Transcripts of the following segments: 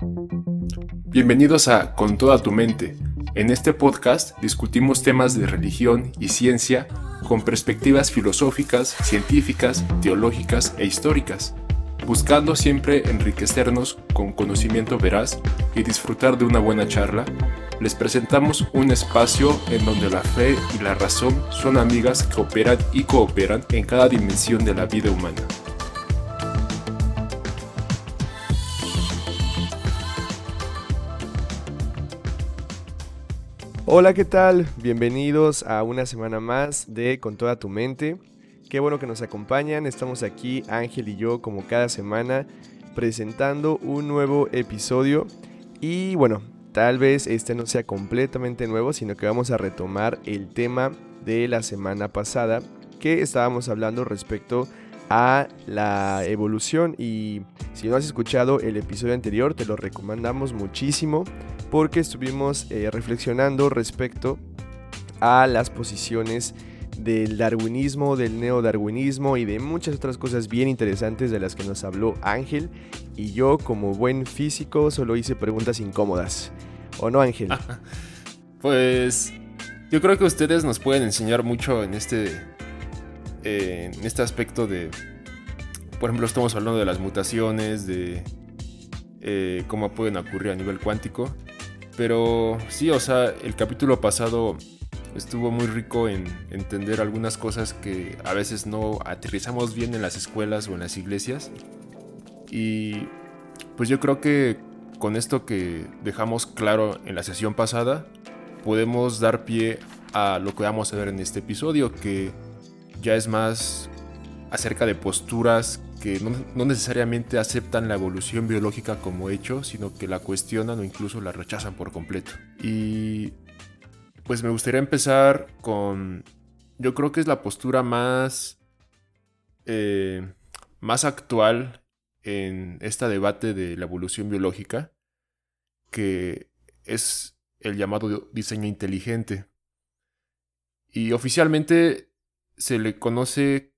Bienvenidos a Con toda tu mente. En este podcast discutimos temas de religión y ciencia con perspectivas filosóficas, científicas, teológicas e históricas, buscando siempre enriquecernos con conocimiento veraz y disfrutar de una buena charla. Les presentamos un espacio en donde la fe y la razón son amigas que operan y cooperan en cada dimensión de la vida humana. Hola, ¿qué tal? Bienvenidos a una semana más de Con toda tu mente. Qué bueno que nos acompañan. Estamos aquí, Ángel y yo, como cada semana, presentando un nuevo episodio. Y bueno, tal vez este no sea completamente nuevo, sino que vamos a retomar el tema de la semana pasada, que estábamos hablando respecto a la evolución. Y si no has escuchado el episodio anterior, te lo recomendamos muchísimo porque estuvimos eh, reflexionando respecto a las posiciones del darwinismo, del neodarwinismo y de muchas otras cosas bien interesantes de las que nos habló Ángel. Y yo, como buen físico, solo hice preguntas incómodas. ¿O no, Ángel? pues yo creo que ustedes nos pueden enseñar mucho en este, eh, en este aspecto de, por ejemplo, estamos hablando de las mutaciones, de eh, cómo pueden ocurrir a nivel cuántico. Pero sí, o sea, el capítulo pasado estuvo muy rico en entender algunas cosas que a veces no aterrizamos bien en las escuelas o en las iglesias. Y pues yo creo que con esto que dejamos claro en la sesión pasada, podemos dar pie a lo que vamos a ver en este episodio, que ya es más acerca de posturas que no, necesariamente aceptan la evolución biológica como hecho, sino que la cuestionan o incluso la rechazan por completo. Y pues me gustaría empezar con, yo creo que es la postura más, eh, más actual en este debate de la evolución biológica, que es el llamado diseño inteligente. Y oficialmente se le conoce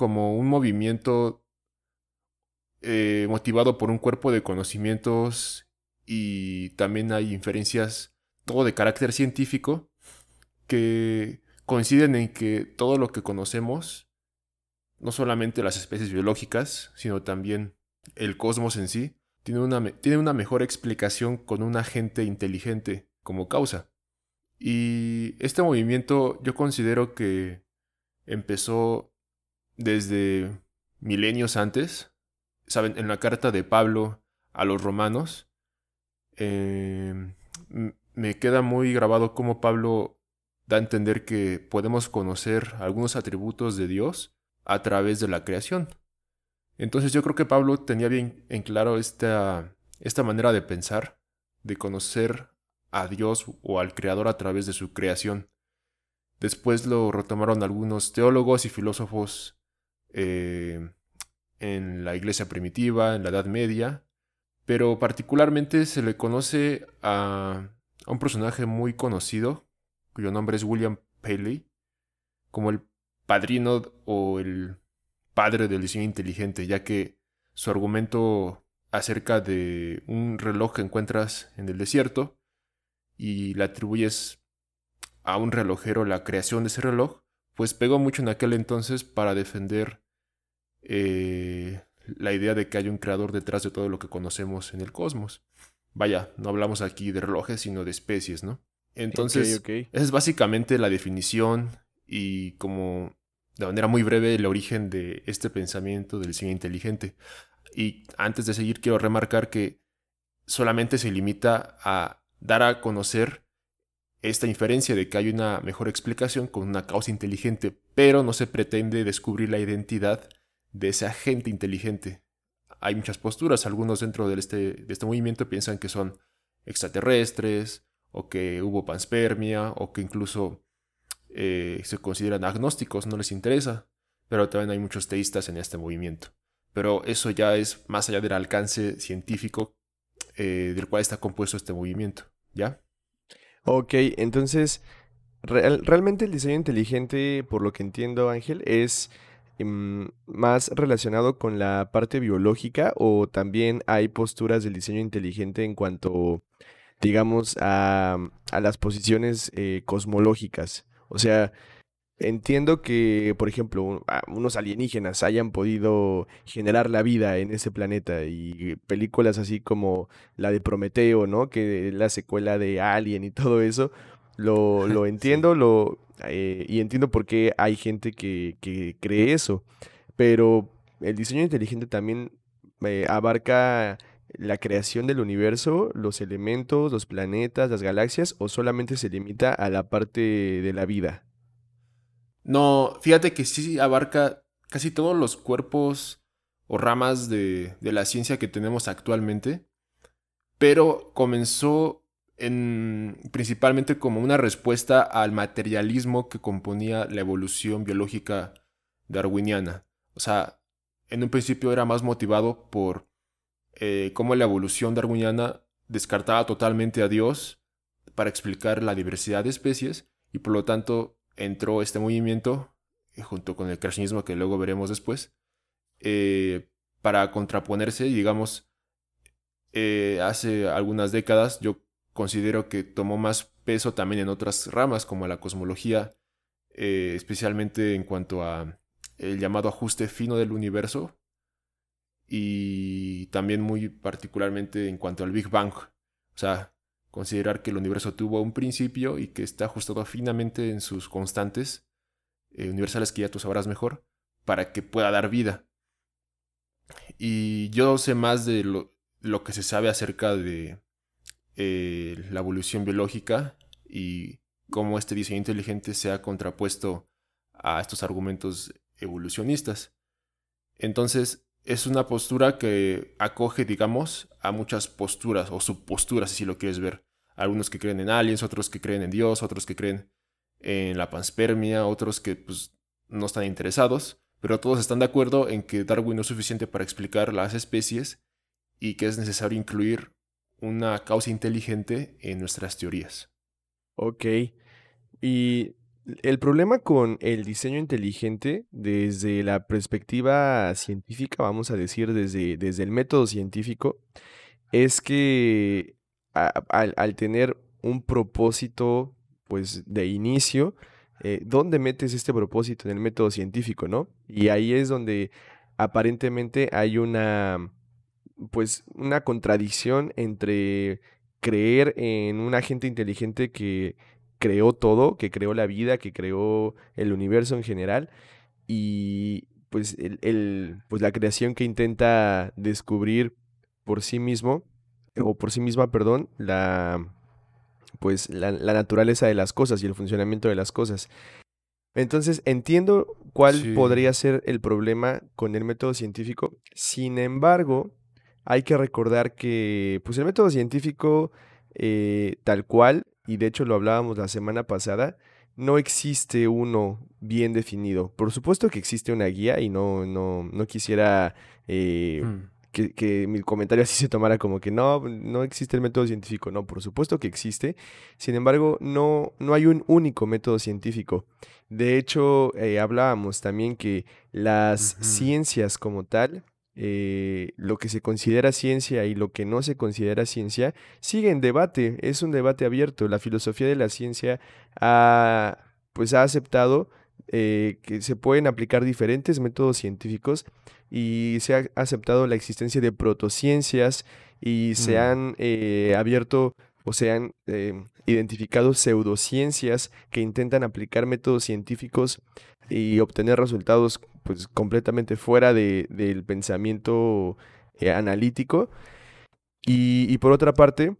como un movimiento eh, motivado por un cuerpo de conocimientos y también hay inferencias todo de carácter científico que coinciden en que todo lo que conocemos, no solamente las especies biológicas, sino también el cosmos en sí, tiene una, tiene una mejor explicación con un agente inteligente como causa. Y este movimiento yo considero que empezó desde milenios antes. Saben, en la carta de Pablo a los romanos, em, me queda muy grabado cómo Pablo da a entender que podemos conocer algunos atributos de Dios a través de la creación. Entonces yo creo que Pablo tenía bien en claro esta, esta manera de pensar, de conocer a Dios o al Creador a través de su creación. Después lo retomaron algunos teólogos y filósofos eh, en la iglesia primitiva, en la Edad Media, pero particularmente se le conoce a, un personaje muy conocido, cuyo nombre es William Paley, como el padrino o el padre del diseño inteligente, ya que su argumento acerca de un reloj que encuentras en el desierto y le atribuyes a un relojero la creación de ese reloj, pues pegó mucho en aquel entonces para defender eh, la idea de que hay un creador detrás de todo lo que conocemos en el cosmos. Vaya, no hablamos aquí de relojes, sino de especies, ¿no? Entonces, esa es básicamente la definición y como de manera muy breve el origen de este pensamiento del cine inteligente. Y antes de seguir, quiero remarcar que solamente se limita a dar a conocer esta inferencia de que hay una mejor explicación con una causa inteligente, pero no se pretende descubrir la identidad de ese agente inteligente. Hay muchas posturas, algunos dentro de este, de este movimiento piensan que son extraterrestres, o que hubo panspermia, o que incluso eh, se consideran agnósticos, no les interesa, pero también hay muchos teístas en este movimiento. Pero eso ya es más allá del alcance científico eh, del cual está compuesto este movimiento, ¿ya? Ok, entonces, realmente el diseño inteligente, por lo que entiendo Ángel, es mm, más relacionado con la parte biológica o también hay posturas del diseño inteligente en cuanto, digamos, a, a las posiciones eh, cosmológicas? O sea, entiendo que, por ejemplo, unos alienígenas hayan podido generar la vida en ese planeta y películas así como la de Prometeo, ¿no? Que es la secuela de Alien y todo eso, lo, lo entiendo, lo, eh, y entiendo por qué hay gente que, que, cree eso. Pero el diseño inteligente también eh, abarca la creación del universo, los elementos, los planetas, las galaxias, o solamente se limita a la parte de la vida. No, fíjate que sí abarca casi todos los cuerpos o ramas de, de la ciencia que tenemos actualmente, pero comenzó principalmente como una respuesta al materialismo que componía la evolución biológica darwiniana. O sea, en un principio era más motivado por eh, cómo la evolución darwiniana descartaba totalmente a Dios para explicar la diversidad de especies y por lo tanto entró este movimiento eh, junto con el creacionismo que luego veremos después eh, para contraponerse digamos hace algunas décadas yo considero que tomó más peso también en otras ramas como la cosmología, eh, especialmente en cuanto a el llamado ajuste fino del universo y también muy particularmente en cuanto al Big Bang, o sea, considerar que el universo tuvo un principio y que está ajustado finamente en sus constantes eh, universales que ya tú sabrás mejor para que pueda dar vida. Y yo sé más de lo que se sabe acerca de eh, la evolución biológica y cómo este diseño inteligente se ha contrapuesto a estos argumentos evolucionistas. Entonces, es una postura que acoge, digamos, a muchas posturas o subposturas, si lo quieres ver. Algunos que creen en aliens, otros que creen en Dios, otros que creen en la panspermia, otros que pues, no están interesados, pero todos están de acuerdo en que Darwin no es suficiente para explicar las especies y que es necesario incluir una causa inteligente en nuestras teorías. Ok. Y el problema con el diseño inteligente desde la perspectiva científica, vamos a decir desde, desde el método científico, es que al, tener un propósito pues de inicio, eh, ¿dónde metes este propósito en el método científico, no? Y ahí es donde aparentemente hay una pues una contradicción entre creer en un agente inteligente que creó todo, que creó la vida, que creó el universo en general y pues el, pues la creación que intenta descubrir por sí mismo o por sí misma, perdón, la pues la, naturaleza de las cosas y el funcionamiento de las cosas. Entonces entiendo cuál podría ser el problema con el método científico. Sin embargo, hay que recordar que pues el método científico eh, tal cual, y de hecho lo hablábamos la semana pasada, no existe uno bien definido. Por supuesto que existe una guía y no, no, no quisiera eh, mm. que, que, mi comentario así se tomara como que no, no existe el método científico. No, por supuesto que existe. Sin embargo, no, no hay un único método científico. De hecho, eh, hablábamos también que las ciencias como tal eh, lo que se considera ciencia y lo que no se considera ciencia sigue en debate, es un debate abierto. La filosofía de la ciencia ha, pues ha aceptado eh, que se pueden aplicar diferentes métodos científicos y se ha aceptado la existencia de protociencias y se mm. han eh, abierto o se han identificado pseudociencias que intentan aplicar métodos científicos y obtener resultados pues completamente fuera de, del pensamiento eh, analítico. Y, por otra parte,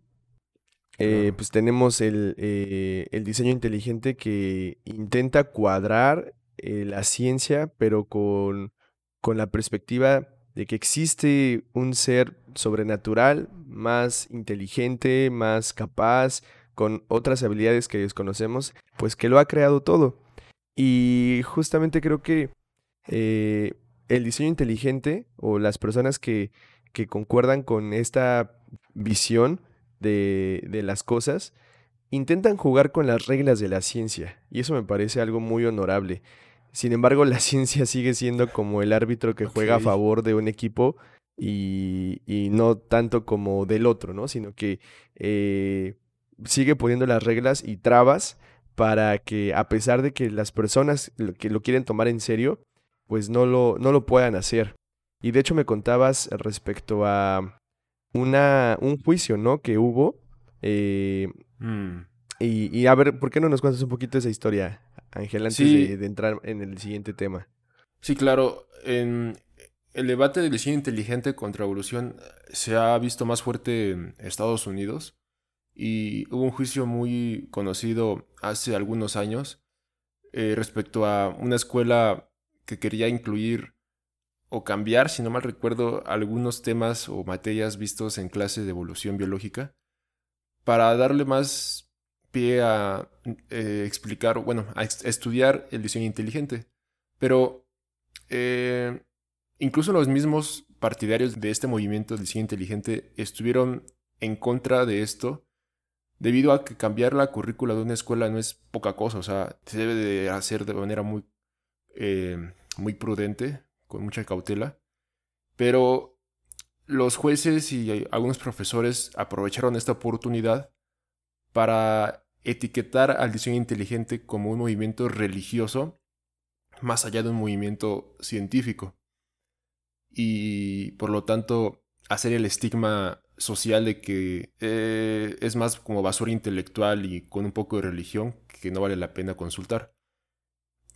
eh, pues tenemos el, eh, el, diseño inteligente que intenta cuadrar la ciencia, pero con, con la perspectiva de que existe un ser sobrenatural, más inteligente, más capaz, con otras habilidades que desconocemos, pues que lo ha creado todo. Y justamente creo que eh, el diseño inteligente o las personas que, que concuerdan con esta visión de, de, las cosas intentan jugar con las reglas de la ciencia y eso me parece algo muy honorable. Sin embargo, la ciencia sigue siendo como el árbitro que juega a favor de un equipo y, no tanto como del otro, ¿no? Sino que eh, sigue poniendo las reglas y trabas para que a pesar de que las personas que lo quieren tomar en serio, pues no lo, no lo puedan hacer. Y de hecho me contabas respecto a una, un juicio, ¿no? Que hubo. Eh, mm. y, a ver, ¿por qué no nos cuentas un poquito esa historia, Ángel, antes de, entrar en el siguiente tema? Sí, claro. En el debate del diseño inteligente contra evolución se ha visto más fuerte en Estados Unidos. Y hubo un juicio muy conocido hace algunos años eh, respecto a una escuela que quería incluir o cambiar, si no mal recuerdo, algunos temas o materias vistos en clase de evolución biológica para darle más pie a eh, explicar, bueno, a estudiar el diseño inteligente. Pero eh, incluso los mismos partidarios de este movimiento de diseño inteligente estuvieron en contra de esto debido a que cambiar la currícula de una escuela no es poca cosa, o sea, se debe de hacer de manera muy, eh, muy prudente con mucha cautela. Pero los jueces y algunos profesores aprovecharon esta oportunidad para etiquetar al diseño inteligente como un movimiento religioso más allá de un movimiento científico. Y por lo tanto hacer el estigma social de que eh, es más como basura intelectual y con un poco de religión que no vale la pena consultar.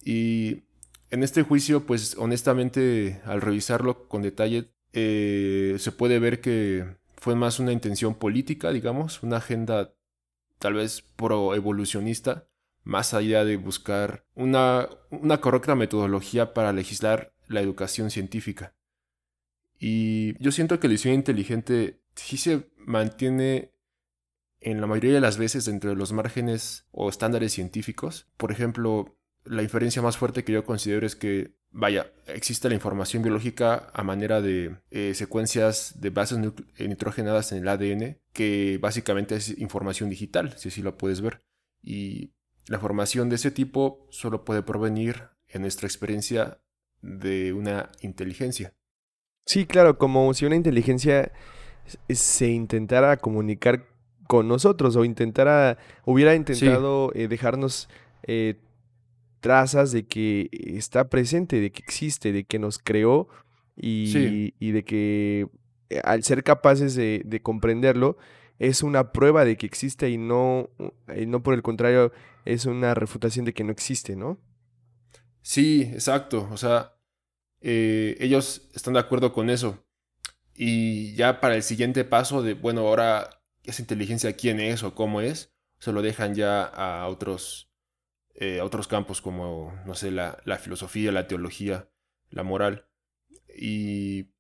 Y en este juicio, pues honestamente, al revisarlo con detalle, eh, se puede ver que fue más una intención política, digamos, una agenda tal vez pro-evolucionista, más allá de buscar una, una correcta metodología para legislar la educación científica. Y yo siento que el diseño inteligente sí se mantiene en la mayoría de las veces entre los márgenes o estándares científicos. Por ejemplo, la inferencia más fuerte que yo considero es que, vaya, existe la información biológica a manera de eh, secuencias de bases eh, nitrogenadas en el ADN, que básicamente es información digital, si así lo puedes ver. Y la información de ese tipo solo puede provenir, en nuestra experiencia, de una inteligencia. Sí, claro, como si una inteligencia se intentara comunicar con nosotros o intentara, hubiera intentado eh, dejarnos trazas de que está presente, de que existe, de que nos creó y, de que eh, al ser capaces de, comprenderlo es una prueba de que existe y no, no por el contrario es una refutación de que no existe, ¿no? Sí, exacto. O sea, eh, ellos están de acuerdo con eso. Y ya para el siguiente paso de, bueno, ahora esa inteligencia quién es o cómo es, se lo dejan ya a otros eh, a otros campos como, no sé, la, la, filosofía, la teología, la moral. Y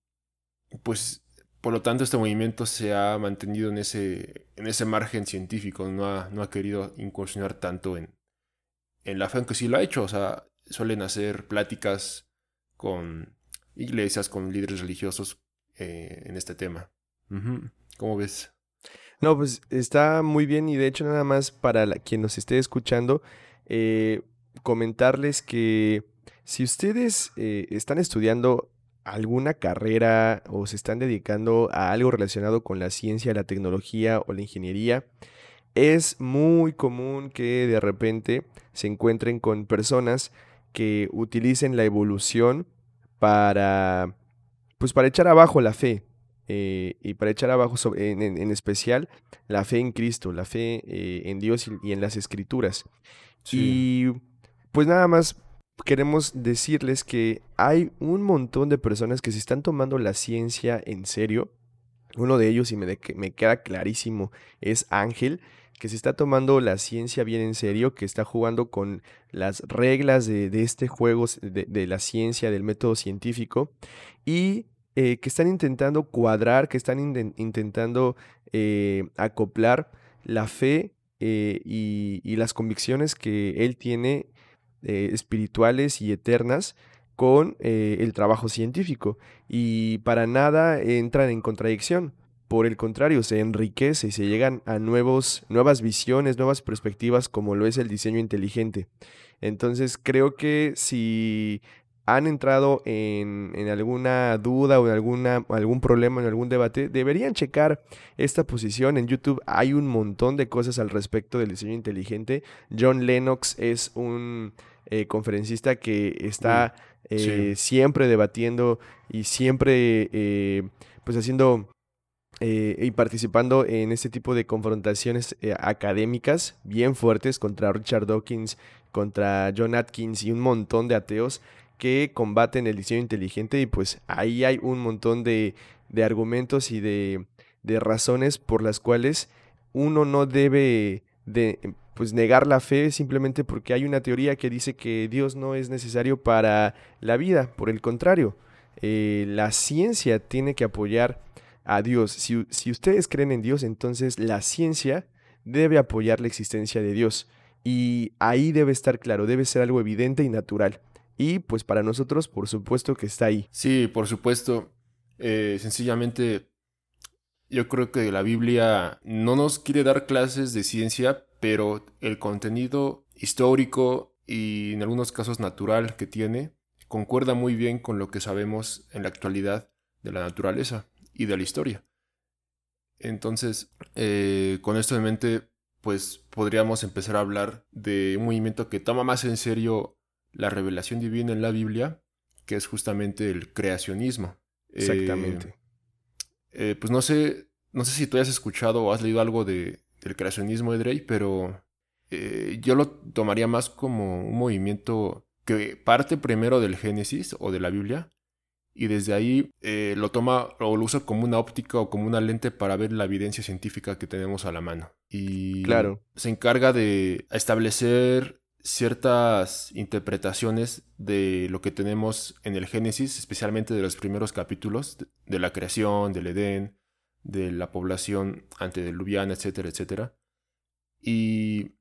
pues, por lo tanto, este movimiento se ha mantenido en ese, en ese margen científico, no ha, no ha querido incursionar tanto en, en la fe, aunque sí lo ha hecho, o sea, suelen hacer pláticas con iglesias, con líderes religiosos eh, en este tema. ¿Cómo ves? No, pues está muy bien y de hecho nada más para quien nos esté escuchando, eh, comentarles que si ustedes eh, están estudiando alguna carrera o se están dedicando a algo relacionado con la ciencia, la tecnología o la ingeniería, es muy común que de repente se encuentren con personas que utilicen la evolución para, pues para echar abajo la fe, eh, y para echar abajo en, especial la fe en Cristo, la fe en Dios y, en las escrituras. Y pues nada más queremos decirles que hay un montón de personas que se están tomando la ciencia en serio. Uno de ellos, y me, me queda clarísimo, es Ángel, que se está tomando la ciencia bien en serio, que está jugando con las reglas de, este juego, de, la ciencia, del método científico, y eh, que están intentando cuadrar, que están intentando eh, acoplar la fe eh, y, las convicciones que él tiene espirituales y eternas con el trabajo científico y para nada entran en contradicción por el contrario, se enriquece y se llegan a nuevos, nuevas visiones, nuevas perspectivas como lo es el diseño inteligente. Entonces creo que si han entrado en, alguna duda o en alguna, algún problema, en algún debate, deberían checar esta posición. En YouTube hay un montón de cosas al respecto del diseño inteligente. John Lennox es un eh, conferencista que está eh, siempre debatiendo y siempre eh, pues haciendo y participando en este tipo de confrontaciones académicas bien fuertes contra Richard Dawkins, contra John Atkins y un montón de ateos que combaten el diseño inteligente y pues ahí hay un montón de, argumentos y de, razones por las cuales uno no debe de pues negar la fe simplemente porque hay una teoría que dice que Dios no es necesario para la vida, por el contrario, eh, la ciencia tiene que apoyar a Dios. Si, si ustedes creen en Dios, entonces la ciencia debe apoyar la existencia de Dios. Y ahí debe estar claro, debe ser algo evidente y natural. Y pues para nosotros, por supuesto que está ahí. Sí, por supuesto. Eh, sencillamente, yo creo que la Biblia no nos quiere dar clases de ciencia, pero el contenido histórico y en algunos casos natural que tiene concuerda muy bien con lo que sabemos en la actualidad de la naturaleza y de la historia. Entonces, eh, con esto en mente, pues podríamos empezar a hablar de un movimiento que toma más en serio la revelación divina en la Biblia, que es justamente el creacionismo. Exactamente. Eh, eh, pues no sé, no sé si tú hayas escuchado o has leído algo de, del creacionismo de Drey, pero eh, yo lo tomaría más como un movimiento que parte primero del Génesis o de la Biblia y desde ahí lo toma o lo usa como una óptica o como una lente para ver la evidencia científica que tenemos a la mano. Y claro. se encarga de establecer ciertas interpretaciones de lo que tenemos en el Génesis, especialmente de los primeros capítulos de la creación, del Edén, de la población antediluviana, etcétera, etcétera. Y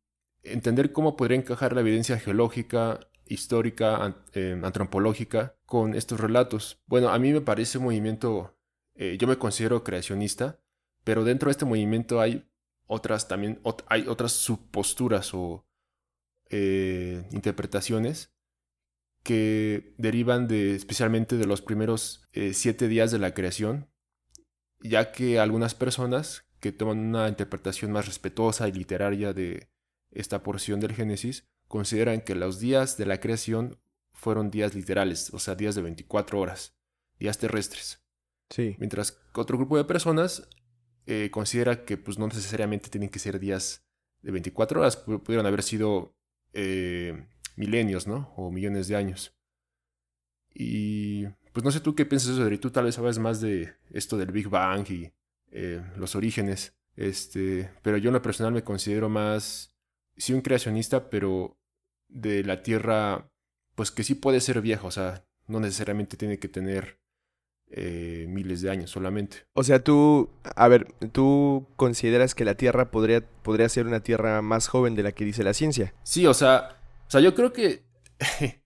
entender cómo podría encajar la evidencia geológica, histórica, eh, antropológica con estos relatos. Bueno, a mí me parece un movimiento, eh, yo me considero creacionista, pero dentro de este movimiento hay otras también, hay otras subposturas o eh, interpretaciones que derivan de especialmente de los primeros eh, siete días de la creación, ya que algunas personas que toman una interpretación más respetuosa y literaria de esta porción del Génesis consideran que los días de la creación fueron días literales, o sea, días de 24 horas, días terrestres. Sí. Mientras que otro grupo de personas eh, considera que pues, no necesariamente tienen que ser días de 24 horas, pudieron haber sido eh, milenios, ¿no? O millones de años. Y pues no sé tú qué piensas de eso, Tú tal vez sabes más de esto del Big Bang y eh, los orígenes. Este, pero yo en lo personal me considero más, sí, un creacionista, pero de la Tierra, pues que sí puede ser vieja, o sea, no necesariamente tiene que tener eh, miles de años solamente. O sea, tú, a ver, ¿tú consideras que la Tierra podría, podría ser una Tierra más joven de la que dice la ciencia? Sí, o sea, o sea yo creo que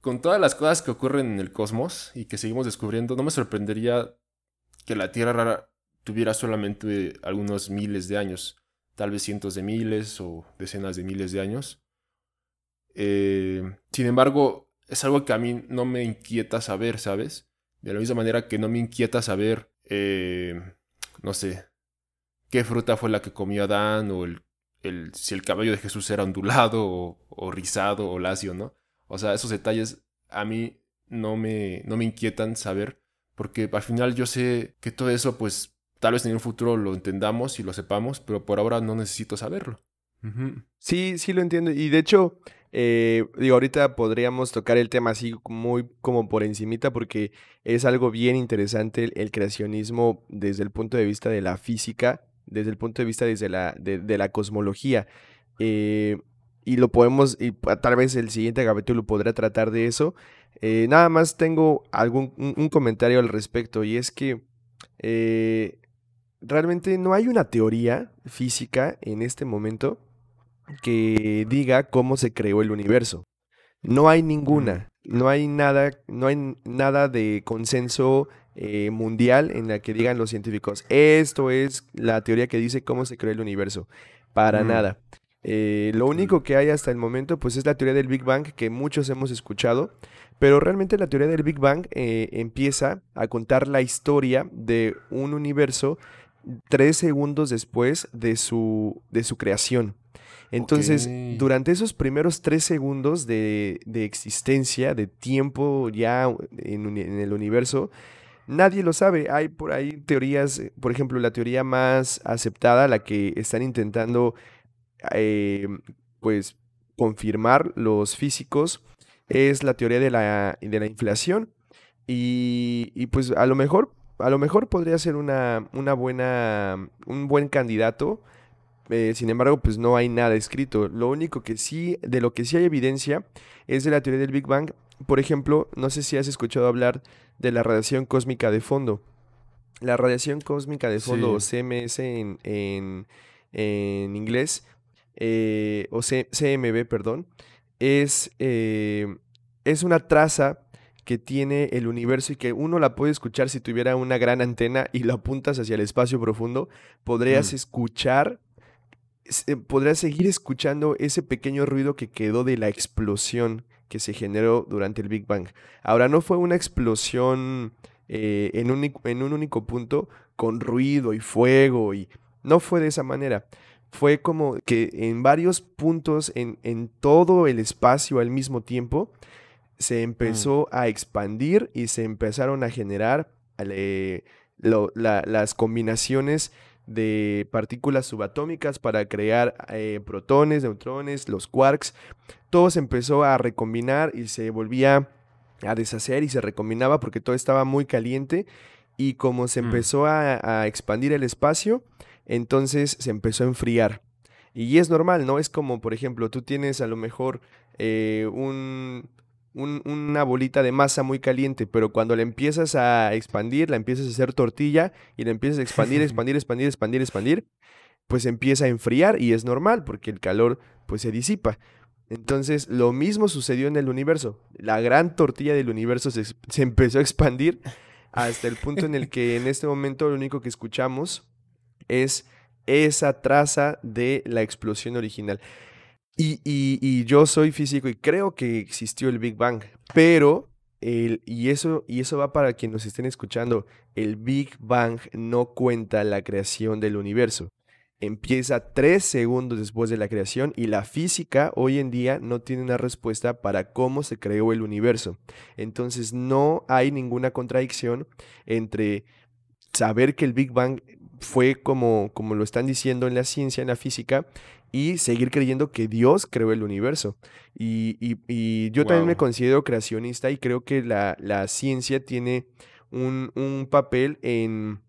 con todas las cosas que ocurren en el cosmos y que seguimos descubriendo, no me sorprendería que la Tierra tuviera solamente algunos miles de años, tal vez cientos de miles o decenas de miles de años. Eh, sin embargo, es algo que a mí no me inquieta saber, ¿sabes? De la misma manera que no me inquieta saber, eh, no sé, qué fruta fue la que comió Adán o el, el, si el cabello de Jesús era ondulado o, rizado o lacio, ¿no? O sea, esos detalles a mí no me, no me inquietan saber porque al final yo sé que todo eso pues tal vez en un futuro lo entendamos y lo sepamos, pero por ahora no necesito saberlo. Sí, sí lo entiendo. Y de hecho, eh, digo, ahorita podríamos tocar el tema así muy como por encimita porque es algo bien interesante el, creacionismo desde el punto de vista de la física, desde el punto de vista desde la, de, la cosmología. Eh, y lo podemos, y tal vez el siguiente capítulo podrá tratar de eso. Eh, nada más tengo algún un, comentario al respecto y es que realmente no hay una teoría física en este momento que diga cómo se creó el universo. No hay ninguna, no hay nada, no hay nada de consenso eh, mundial en la que digan los científicos, esto es la teoría que dice cómo se creó el universo. Para nada. Eh, lo único que hay hasta el momento, pues es la teoría del Big Bang que muchos hemos escuchado, pero realmente la teoría del Big Bang eh, empieza a contar la historia de un universo tres segundos después de su, de su creación. Entonces, durante esos primeros tres segundos de, existencia, de tiempo ya en, el universo, nadie lo sabe. Hay por ahí teorías, por ejemplo, la teoría más aceptada, la que están intentando, eh, pues, confirmar los físicos, es la teoría de la, de la inflación. Y, y, pues a lo mejor, a lo mejor podría ser una, una buena, un buen candidato eh, sin embargo, pues no hay nada escrito. Lo único que sí, de lo que sí hay evidencia, es de la teoría del Big Bang. Por ejemplo, no sé si has escuchado hablar de la radiación cósmica de fondo. La radiación cósmica de fondo, o CMS en, en, inglés, eh, o CMB, perdón, es, eh, es una traza que tiene el universo y que uno la puede escuchar si tuviera una gran antena y lo apuntas hacia el espacio profundo, podrías mm. escuchar podrás seguir escuchando ese pequeño ruido que quedó de la explosión que se generó durante el Big Bang. Ahora, no fue una explosión eh, en, un, en un único punto con ruido y fuego y no fue de esa manera. Fue como que en varios puntos, en, en todo el espacio al mismo tiempo, se mm. empezó a expandir y se empezaron a generar eh, las combinaciones de partículas subatómicas para crear eh, protones, neutrones, los quarks. Todo se empezó a recombinar y se volvía a deshacer y se recombinaba porque todo estaba muy caliente y como se mm. empezó a, expandir el espacio, entonces se empezó a enfriar. Y es normal, ¿no? Es como, por ejemplo, tú tienes a lo mejor eh, un, una bolita de masa muy caliente, pero cuando la empiezas a expandir, la empiezas a hacer tortilla y la empiezas a expandir, expandir, expandir, expandir, expandir, pues empieza a enfriar y es normal porque el calor pues se disipa. Entonces lo mismo sucedió en el universo. La gran tortilla del universo se, se empezó a expandir hasta el punto en el que en este momento lo único que escuchamos es esa traza de la explosión original. Y, yo soy físico y creo que existió el Big Bang, pero, el, y, eso, y eso va para quienes nos estén escuchando, el Big Bang no cuenta la creación del universo. Empieza tres segundos después de la creación y la física hoy en día no tiene una respuesta para cómo se creó el universo. Entonces no hay ninguna contradicción entre saber que el Big Bang fue como, como lo están diciendo en la ciencia, en la física, y seguir creyendo que Dios creó el universo. Y, yo también me considero creacionista y creo que la, ciencia tiene un, papel en,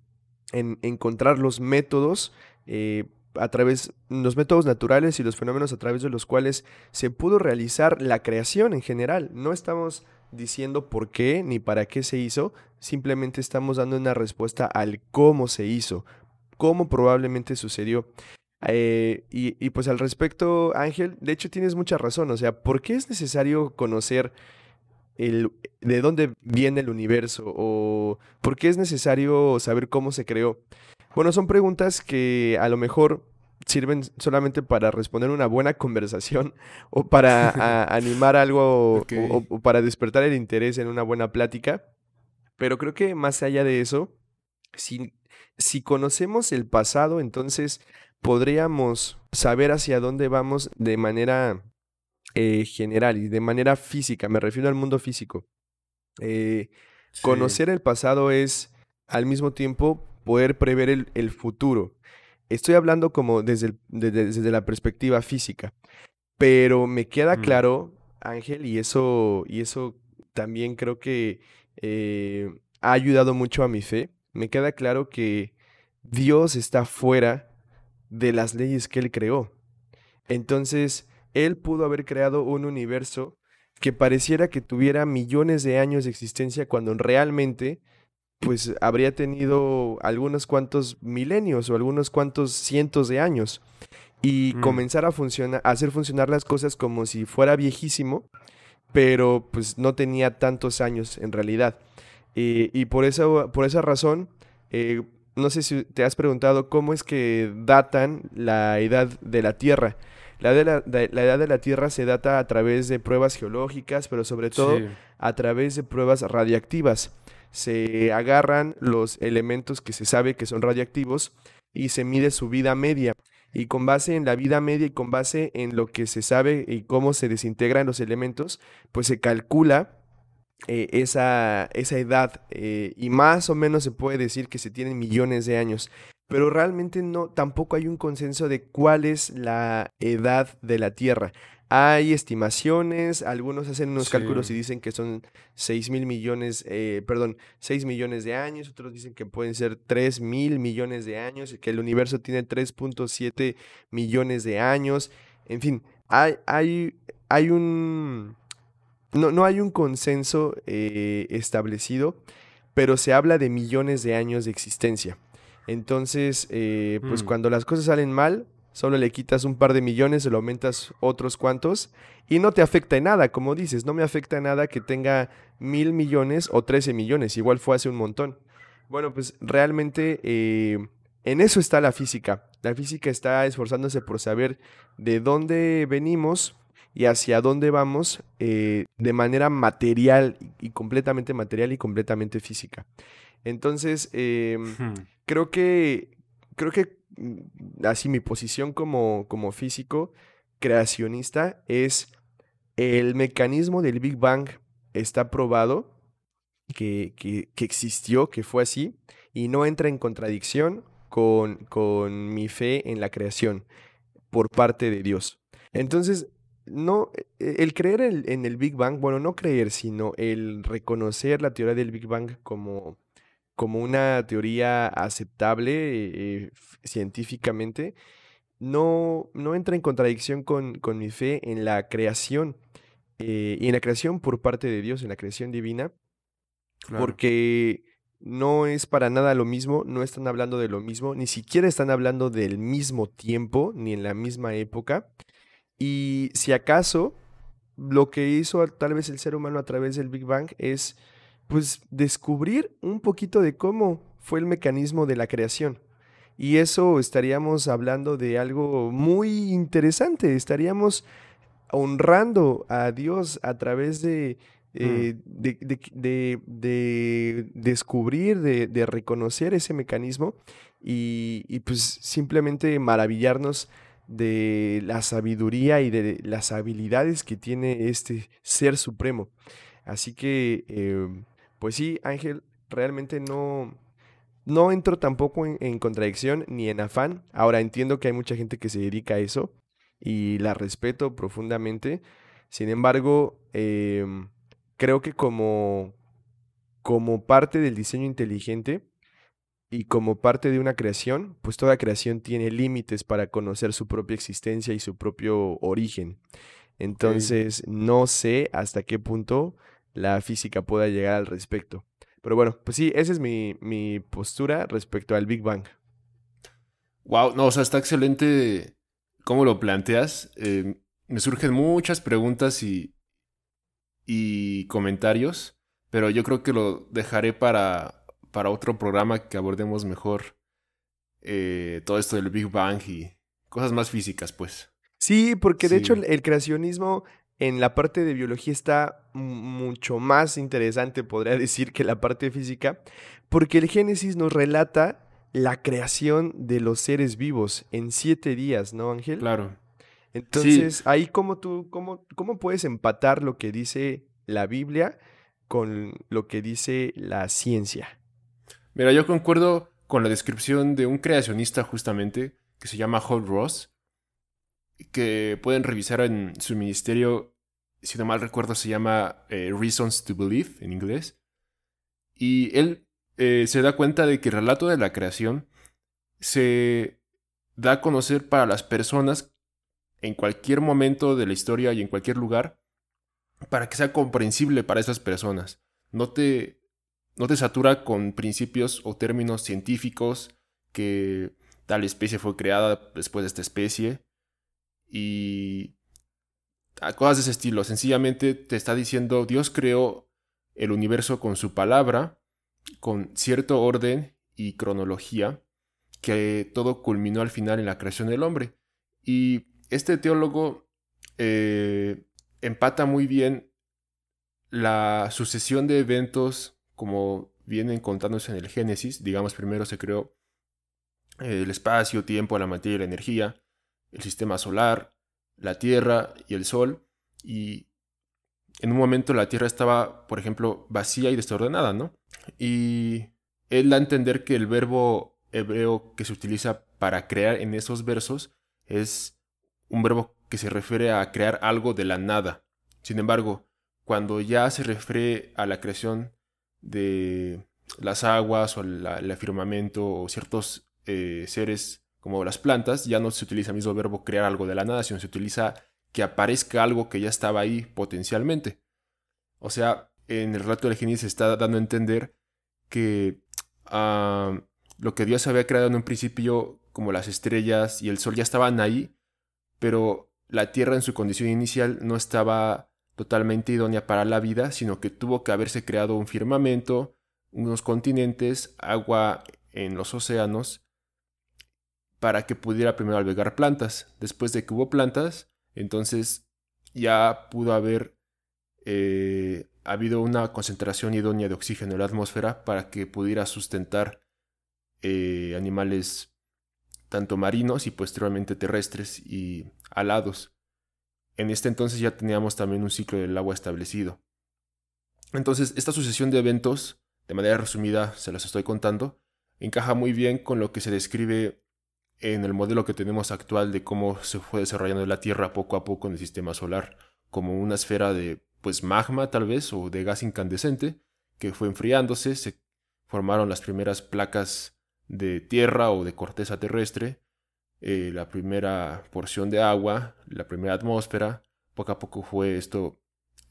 encontrar los métodos eh, a través, los métodos naturales y los fenómenos a través de los cuales se pudo realizar la creación en general. No estamos diciendo por qué ni para qué se hizo, simplemente estamos dando una respuesta al cómo se hizo, cómo probablemente sucedió. Eh, y, pues al respecto, Ángel, de hecho tienes mucha razón. O sea, ¿por qué es necesario conocer el, de dónde viene el universo? ¿O por qué es necesario saber cómo se creó? Bueno, son preguntas que a lo mejor sirven solamente para responder una buena conversación o para animar algo o, para despertar el interés en una buena plática. Pero creo que más allá de eso, si, si conocemos el pasado, entonces podríamos saber hacia dónde vamos de manera eh, general y de manera física, me refiero al mundo físico. Eh, conocer el pasado es al mismo tiempo poder prever el, futuro. Estoy hablando como desde, desde, la perspectiva física, pero me queda mm. claro, Ángel, y eso, y eso también creo que eh, ha ayudado mucho a mi fe, me queda claro que Dios está fuera de las leyes que él creó. Entonces, él pudo haber creado un universo que pareciera que tuviera millones de años de existencia cuando realmente pues habría tenido algunos cuantos milenios o algunos cuantos cientos de años y mm. comenzar a hacer funcionar las cosas como si fuera viejísimo pero pues no tenía tantos años en realidad. y por, eso, por esa razón, eh, no sé si te has preguntado cómo es que datan la edad de la Tierra. La, edad de la Tierra se data a través de pruebas geológicas, pero sobre todo a través de pruebas radiactivas. Se agarran los elementos que se sabe que son radiactivos y se mide su vida media. Y con base en la vida media y con base en lo que se sabe y cómo se desintegran los elementos, pues se calcula eh, esa, esa, edad eh, y más o menos se puede decir que se tienen millones de años. Pero realmente no, tampoco hay un consenso de cuál es la edad de la Tierra. Hay estimaciones, algunos hacen unos cálculos y dicen que son 6 mil millones, eh, perdón, 6 millones de años, otros dicen que pueden ser 3 mil millones de años, que el universo tiene 3.7 millones de años, en fin, hay, hay, hay un... No, no hay un consenso eh, establecido, pero se habla de millones de años de existencia. Entonces, eh, pues mm. cuando las cosas salen mal, solo le quitas un par de millones, se lo aumentas otros cuantos y no te afecta en nada, como dices, no me afecta en nada que tenga mil millones o trece millones, igual fue hace un montón. Bueno, pues realmente eh, en eso está la física. La física está esforzándose por saber de dónde venimos y hacia dónde vamos eh, de manera material y completamente material y completamente física. Entonces, em, creo que, creo que Mm, así mi posición como, como físico creacionista es el mecanismo del Big Bang está probado que, que, existió, que fue así, y no entra en contradicción con, con mi fe en la creación por parte de Dios. Entonces, no, e, el creer en, en, el Big Bang, bueno, no creer, sino el reconocer la teoría del Big Bang como, como una teoría aceptable eh, científicamente, no, no entra en contradicción con, con, mi fe en la creación eh, y en la creación por parte de Dios, en la creación divina, porque no es para nada lo mismo, no están hablando de lo mismo, ni siquiera están hablando del mismo tiempo, ni en la misma época. Y si acaso lo que hizo tal vez el ser humano a través del Big Bang es pues descubrir un poquito de cómo fue el mecanismo de la creación. Y eso estaríamos hablando de algo muy interesante, estaríamos honrando a Dios a través de, eh, mm. de, descubrir, de, reconocer ese mecanismo y, y, pues simplemente maravillarnos de la sabiduría y de las habilidades que tiene este ser supremo. Así que em, pues sí, Ángel, realmente no, no entro tampoco en, contradicción ni en afán. Ahora entiendo que hay mucha gente que se dedica a eso y la respeto profundamente. Sin embargo, em, creo que como, como parte del diseño inteligente y como parte de una creación, pues toda creación tiene límites para conocer su propia existencia y su propio origen. Entonces, no sé hasta qué punto la física pueda llegar al respecto. Pero bueno, pues sí, esa es mi, postura respecto al Big Bang. Wow, no, o sea, está excelente cómo lo planteas. Eh, me surgen muchas preguntas y, y comentarios, pero yo creo que lo dejaré para, para otro programa que abordemos mejor eh, todo esto del Big Bang y cosas más físicas, pues. Sí, porque de hecho el, creacionismo en la parte de biología está mucho más interesante, podría decir, que la parte física, porque el Génesis nos relata la creación de los seres vivos en siete días, ¿no, Ángel? Claro. Entonces, ahí cómo tú, cómo, cómo puedes empatar lo que dice la Biblia con lo que dice la ciencia. Mira, yo concuerdo con la descripción de un creacionista justamente que se llama Hall Ross, que pueden revisar en su ministerio, si no mal recuerdo se llama eh, Reasons to Believe en inglés. Y él eh, se da cuenta de que el relato de la creación se da a conocer para las personas en cualquier momento de la historia y en cualquier lugar para que sea comprensible para esas personas. No te, no te satura con principios o términos científicos que tal especie fue creada después de esta especie, y cosas de ese estilo. Sencillamente te está diciendo, Dios creó el universo con su palabra, con cierto orden y cronología, que todo culminó al final en la creación del hombre. Y este teólogo eh, empata muy bien la sucesión de eventos como vienen contándose en el Génesis. Digamos, primero se creó el espacio, tiempo, la materia, la energía, el sistema solar, la Tierra y el Sol. Y en un momento la Tierra estaba, por ejemplo, vacía y desordenada, ¿no? Y él da a entender que el verbo hebreo que se utiliza para crear en esos versos es un verbo que se refiere a crear algo de la nada. Sin embargo, cuando ya se refiere a la creación de las aguas o el firmamento o ciertos eh, seres como las plantas, ya no se utiliza el mismo verbo crear algo de la nada, sino se utiliza que aparezca algo que ya estaba ahí potencialmente. O sea, en el relato del Génesis se está dando a entender que ah, lo que Dios había creado en un principio, como las estrellas y el sol, ya estaban ahí, pero la tierra en su condición inicial no estaba totalmente idónea para la vida, sino que tuvo que haberse creado un firmamento, unos continentes, agua en los océanos, para que pudiera primero albergar plantas. Después de que hubo plantas, entonces ya pudo haber eh, habido una concentración idónea de oxígeno en la atmósfera para que pudiera sustentar eh, animales tanto marinos y posteriormente terrestres y alados. En este entonces ya teníamos también un ciclo del agua establecido. Entonces, esta sucesión de eventos, de manera resumida se las estoy contando, encaja muy bien con lo que se describe en el modelo que tenemos actual de cómo se fue desarrollando la Tierra poco a poco en el sistema solar, como una esfera de pues magma tal vez o de gas incandescente que fue enfriándose, se formaron las primeras placas de tierra o de corteza terrestre, eh, la primera porción de agua, la primera atmósfera, poco a poco fue esto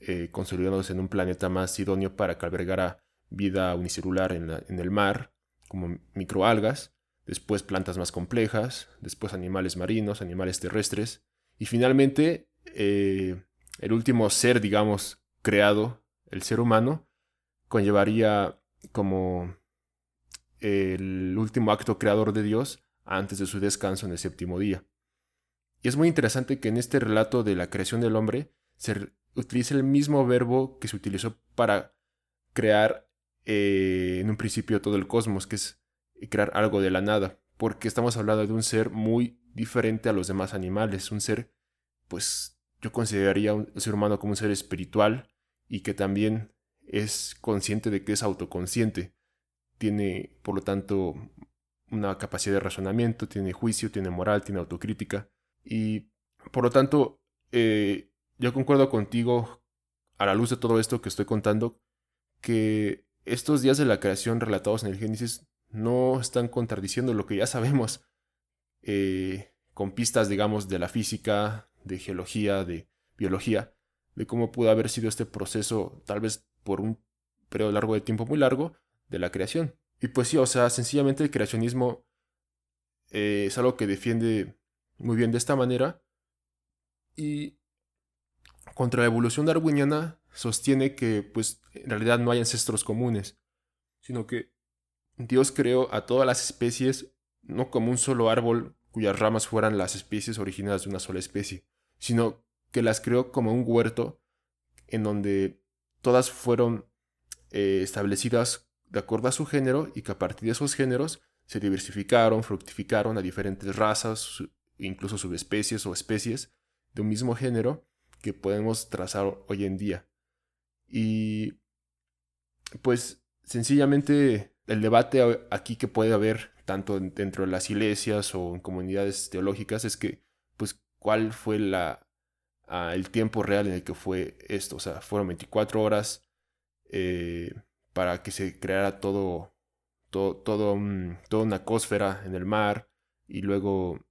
eh, consolidándose en un planeta más idóneo para que albergara vida unicelular en, el mar, como microalgas, después plantas más complejas, después animales marinos, animales terrestres, y finalmente eh, el último ser, digamos, creado, el ser humano, conllevaría como el último acto creador de Dios antes de su descanso en el séptimo día. Y es muy interesante que en este relato de la creación del hombre se utilice el mismo verbo que se utilizó para crear eh, en un principio todo el cosmos, que es crear algo de la nada, porque estamos hablando de un ser muy diferente a los demás animales, un ser, pues yo consideraría un ser humano como un ser espiritual y que también es consciente de que es autoconsciente, tiene por lo tanto una capacidad de razonamiento, tiene juicio, tiene moral, tiene autocrítica y por lo tanto eh, yo concuerdo contigo a la luz de todo esto que estoy contando que estos días de la creación relatados en el Génesis no están contradiciendo lo que ya sabemos eh, con pistas, digamos, de la física, de geología, de biología, de cómo pudo haber sido este proceso, tal vez por un periodo largo de tiempo muy largo, de la creación. Y pues sí, o sea, sencillamente el creacionismo eh, es algo que defiende muy bien de esta manera. Y contra la evolución darwiniana sostiene que pues en realidad no hay ancestros comunes, sino que Dios creó a todas las especies no como un solo árbol cuyas ramas fueran las especies originales de una sola especie, sino que las creó como un huerto en donde todas fueron eh, establecidas de acuerdo a su género y que a partir de esos géneros se diversificaron, fructificaron a diferentes razas, incluso subespecies o especies de un mismo género que podemos trazar hoy en día. Y pues sencillamente el debate aquí que puede haber tanto dentro de las iglesias o en comunidades teológicas es que, pues, ¿cuál fue la, el tiempo real en el que fue esto? O sea, fueron 24 horas eh, para que se creara todo, todo, todo toda una cósfera en el mar y luego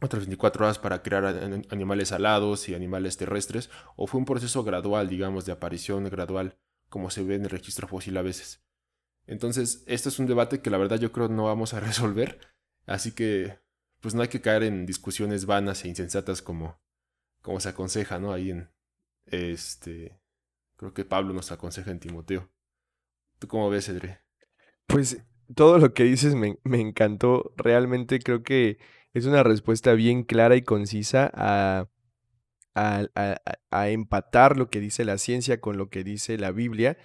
otras 24 horas para crear animales alados y animales terrestres, o fue un proceso gradual, digamos, de aparición gradual, como se ve en el registro fósil a veces. Entonces, este es un debate que la verdad yo creo no vamos a resolver. Así que, pues no hay que caer en discusiones vanas e insensatas como como se aconseja, ¿no? Ahí en, este, creo que Pablo nos aconseja en Timoteo. ¿Tú cómo ves, Edre? Pues todo lo que dices me, encantó. Realmente creo que es una respuesta bien clara y concisa a, a, empatar lo que dice la ciencia con lo que dice la Biblia.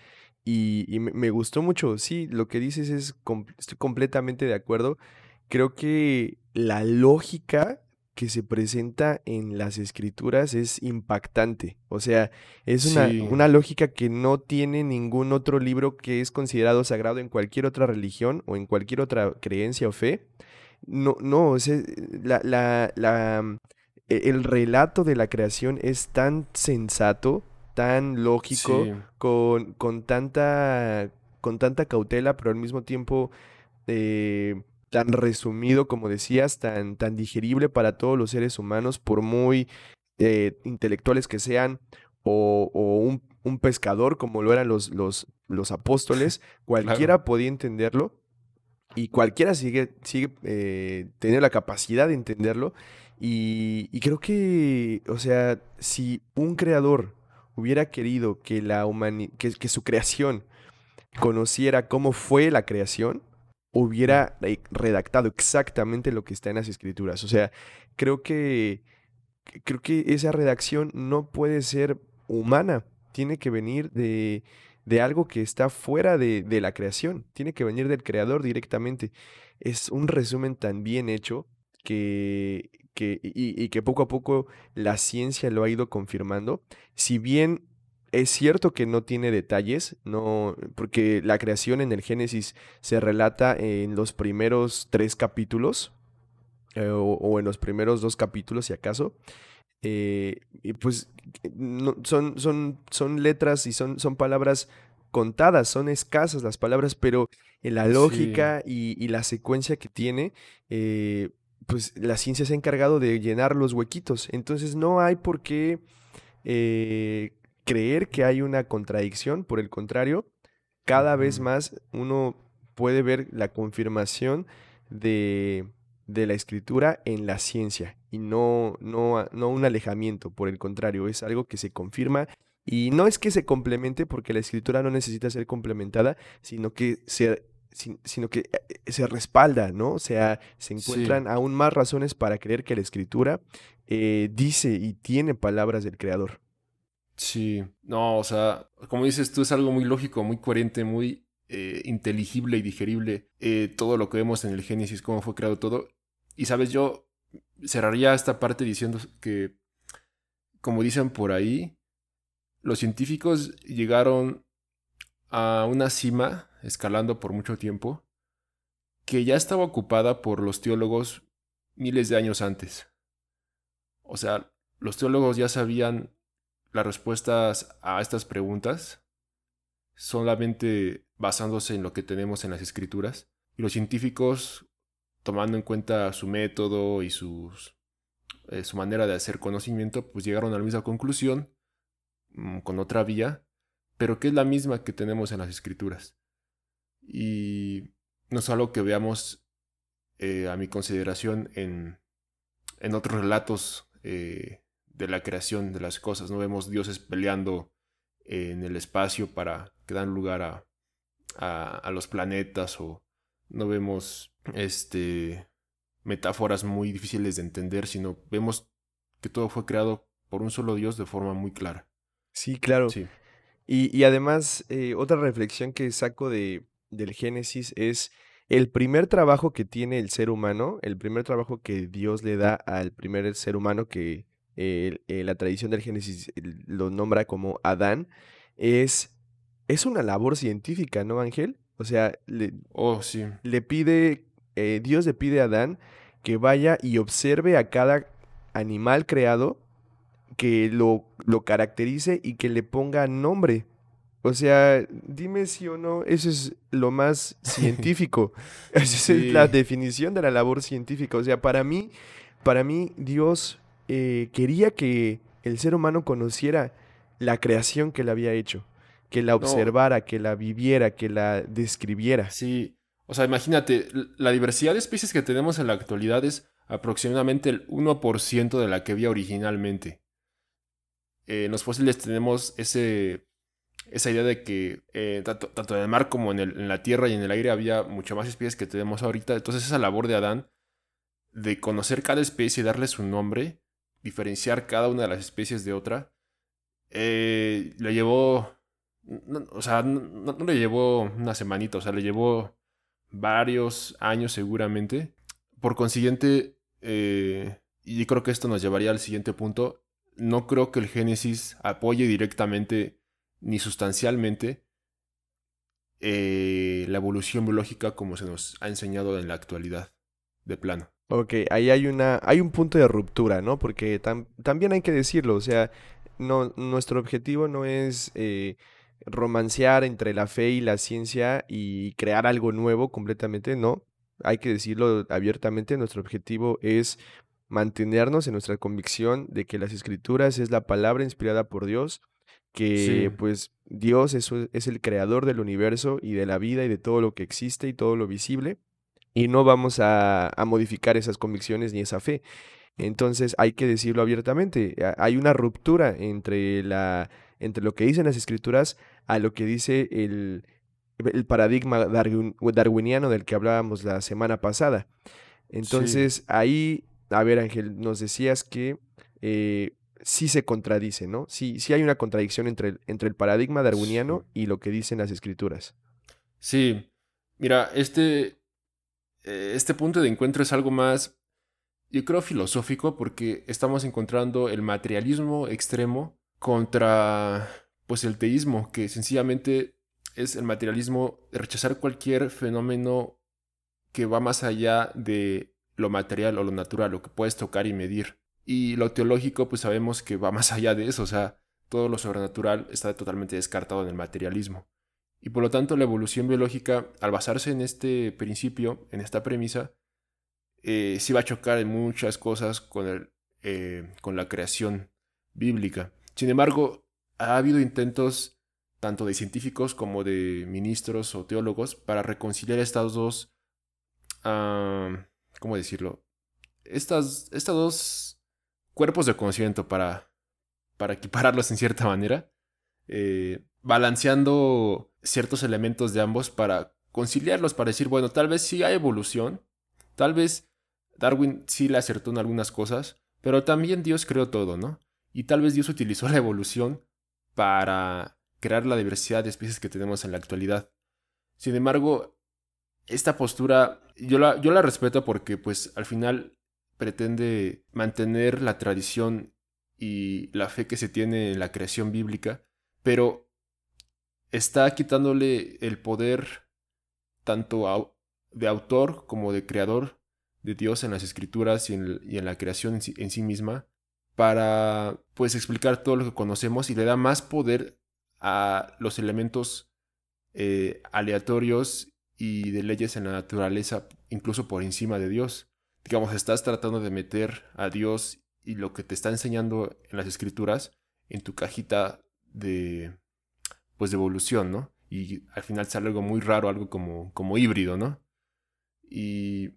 Y, me, gustó mucho. Sí, lo que dices es, estoy completamente de acuerdo. Creo que la lógica que se presenta en las escrituras es impactante. O sea, es una, una, lógica que no tiene ningún otro libro que es considerado sagrado en cualquier otra religión o en cualquier otra creencia o fe. No, no, o la, la, la, e, el relato de la creación es tan sensato, tan lógico, con, con, tanta, con tanta cautela, pero al mismo tiempo... Eh, tan resumido, como decías, tan, tan digerible para todos los seres humanos, por muy eh, intelectuales que sean, o, un, un, pescador como lo eran los, los, los apóstoles, cualquiera podía entenderlo y cualquiera sigue, sigue eh, tener la capacidad de entenderlo. Y, y, creo que, o sea, si un creador hubiera querido que, la que, que su creación conociera cómo fue la creación, hubiera redactado exactamente lo que está en las escrituras. O sea, creo que, creo que esa redacción no puede ser humana, tiene que venir de, de algo que está fuera de, de, la creación, tiene que venir del creador directamente. Es un resumen tan bien hecho que, que y, y que poco a poco la ciencia lo ha ido confirmando. Si bien es cierto que no tiene detalles, no, porque la creación en el Génesis se relata en los primeros tres capítulos, eh, o, en los primeros dos capítulos, si acaso. Eh, y pues no, son, son, son letras y son, son palabras contadas, son escasas las palabras, pero en la lógica y, la secuencia que tiene, eh, pues la ciencia se ha encargado de llenar los huequitos. Entonces no hay por qué creer que hay una contradicción, por el contrario, cada vez más uno puede ver la confirmación de, de la escritura en la ciencia y no, no, no un alejamiento, por el contrario, es algo que se confirma y no es que se complemente porque la escritura no necesita ser complementada, sino que se, sino que eh, se respalda, ¿no? O sea, se encuentran aún más razones para creer que la escritura eh, dice y tiene palabras del Creador. Sí, no, o sea, como dices tú, es algo muy lógico, muy coherente, muy eh, inteligible y digerible eh, todo lo que vemos en el Génesis, cómo fue creado todo. Y sabes, yo cerraría esta parte diciendo que, como dicen por ahí, los científicos llegaron a una cima, escalando por mucho tiempo, que ya estaba ocupada por los teólogos miles de años antes. O sea, los teólogos ya sabían las respuestas a estas preguntas solamente basándose en lo que tenemos en las escrituras. Y los científicos, tomando en cuenta su método y sus, eh, su manera de hacer conocimiento, pues llegaron a la misma conclusión mm, con otra vía, pero que es la misma que tenemos en las escrituras. Y no es algo que veamos eh, a mi consideración en, en otros relatos eh, de la creación de las cosas. No vemos dioses peleando en el espacio para que dan lugar a, a, los planetas o no vemos este metáforas muy difíciles de entender, sino vemos que todo fue creado por un solo Dios de forma muy clara. Sí, claro. Sí. Y, y además, eh, otra reflexión que saco de, del Génesis es el primer trabajo que tiene el ser humano, el primer trabajo que Dios le da al primer ser humano que, eh, la tradición del Génesis lo nombra como Adán, es, es una labor científica, ¿no, Ángel? O sea, le, oh, sí. le pide, eh, Dios le pide a Adán que vaya y observe a cada animal creado, que lo, lo caracterice y que le ponga nombre. O sea, dime si o no, eso es lo más científico. Esa es la definición de la labor científica. O sea, para mí, para mí, Dios eh, quería que el ser humano conociera la creación que él había hecho, que la observara, que la viviera, que la describiera. Sí, o sea, imagínate, la diversidad de especies que tenemos en la actualidad es aproximadamente el 1% de la que había originalmente. eh, en los fósiles tenemos ese, esa idea de que eh, tanto, en el mar como en, en, la tierra y en el aire había mucho más especies que tenemos ahorita. Entonces esa labor de Adán de conocer cada especie, darle su nombre, diferenciar cada una de las especies de otra, eh, le llevó, o sea, no, le llevó una semanita, o sea, le llevó varios años seguramente. Por consiguiente, eh, y creo que esto nos llevaría al siguiente punto, no creo que el Génesis apoye directamente ni sustancialmente eh, la evolución biológica como se nos ha enseñado en la actualidad, de plano. Ok, ahí hay una, hay un punto de ruptura, ¿no? Porque también hay que decirlo, o sea, no, nuestro objetivo no es eh, romancear entre la fe y la ciencia y crear algo nuevo completamente, no. Hay que decirlo abiertamente, nuestro objetivo es mantenernos en nuestra convicción de que las escrituras es la palabra inspirada por Dios, que pues Dios es, es el creador del universo y de la vida y de todo lo que existe y todo lo visible y no vamos a, modificar esas convicciones ni esa fe. Entonces hay que decirlo abiertamente, hay una ruptura entre, la, entre lo que dicen las escrituras a lo que dice el, el paradigma darwiniano del que hablábamos la semana pasada. Entonces ahí, a ver Ángel, nos decías que eh, sí se contradice, ¿no? Sí, sí hay una contradicción entre el, entre el paradigma darwiniano y lo que dicen las escrituras. Sí, mira, este, este punto de encuentro es algo más, yo creo, filosófico, porque estamos encontrando el materialismo extremo contra, pues, el teísmo, que sencillamente es el materialismo de rechazar cualquier fenómeno que va más allá de lo material o lo natural, lo que puedes tocar y medir. Y lo teológico, pues sabemos que va más allá de eso, o sea, todo lo sobrenatural está totalmente descartado en el materialismo. Y por lo tanto la evolución biológica, al basarse en este principio, en esta premisa, eh, sí va a chocar en muchas cosas con, el, eh, con la creación bíblica. Sin embargo, ha habido intentos tanto de científicos como de ministros o teólogos para reconciliar estas dos, ¿cómo decirlo? Estas, estas dos cuerpos de conocimiento para, para equipararlos en cierta manera, eh, balanceando ciertos elementos de ambos para conciliarlos, para decir, bueno, tal vez sí hay evolución, tal vez Darwin sí le acertó en algunas cosas, pero también Dios creó todo, ¿no? Y tal vez Dios utilizó la evolución para crear la diversidad de especies que tenemos en la actualidad. Sin embargo, esta postura yo la, yo la respeto porque pues al final pretende mantener la tradición y la fe que se tiene en la creación bíblica, pero está quitándole el poder tanto de autor como de creador de Dios en las escrituras y en, la creación en sí, misma para pues explicar todo lo que conocemos y le da más poder a los elementos eh, aleatorios y de leyes en la naturaleza incluso por encima de Dios. Digamos, estás tratando de meter a Dios y lo que te está enseñando en las escrituras en tu cajita de, pues de evolución, ¿no? Y al final sale algo muy raro, algo como, como híbrido, ¿no? Y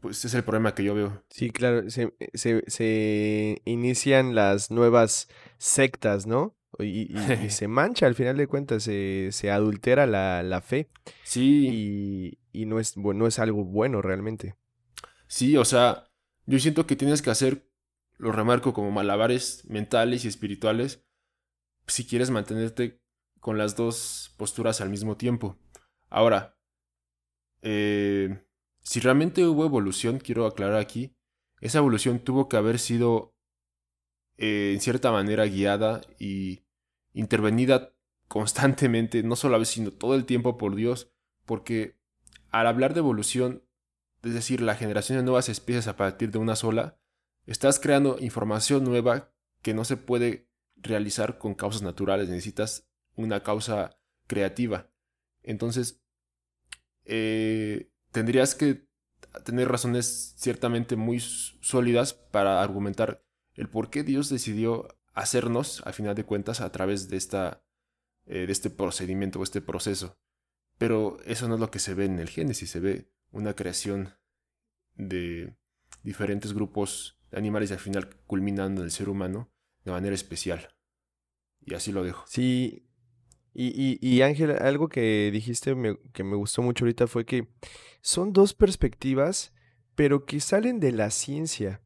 pues ese es el problema que yo veo. Sí, claro, se, se, inician las nuevas sectas, ¿no? Y, se mancha, al final de cuentas, se, se adultera la, la, fe. Sí. Y, y no, es, bueno, no es algo bueno realmente. Sí, o sea, yo siento que tienes que hacer, lo remarco como malabares mentales y espirituales, si quieres mantenerte con las dos posturas al mismo tiempo. Ahora, eh, si realmente hubo evolución, quiero aclarar aquí, esa evolución tuvo que haber sido eh, en cierta manera guiada y intervenida constantemente, no solo a veces, sino todo el tiempo por Dios, porque al hablar de evolución, es decir, la generación de nuevas especies a partir de una sola, estás creando información nueva que no se puede realizar con causas naturales, necesitas una causa creativa. Entonces, eh, tendrías que tener razones ciertamente muy sólidas para argumentar el por qué Dios decidió hacernos, a final de cuentas, a través de, esta, eh, de este procedimiento o este proceso. Pero eso no es lo que se ve en el Génesis, se ve una creación de diferentes grupos de animales y al final culminando en el ser humano de manera especial. Y así lo dejo. Sí. Y, Ángel, algo que dijiste que me gustó mucho ahorita fue que son dos perspectivas, pero que salen de la ciencia.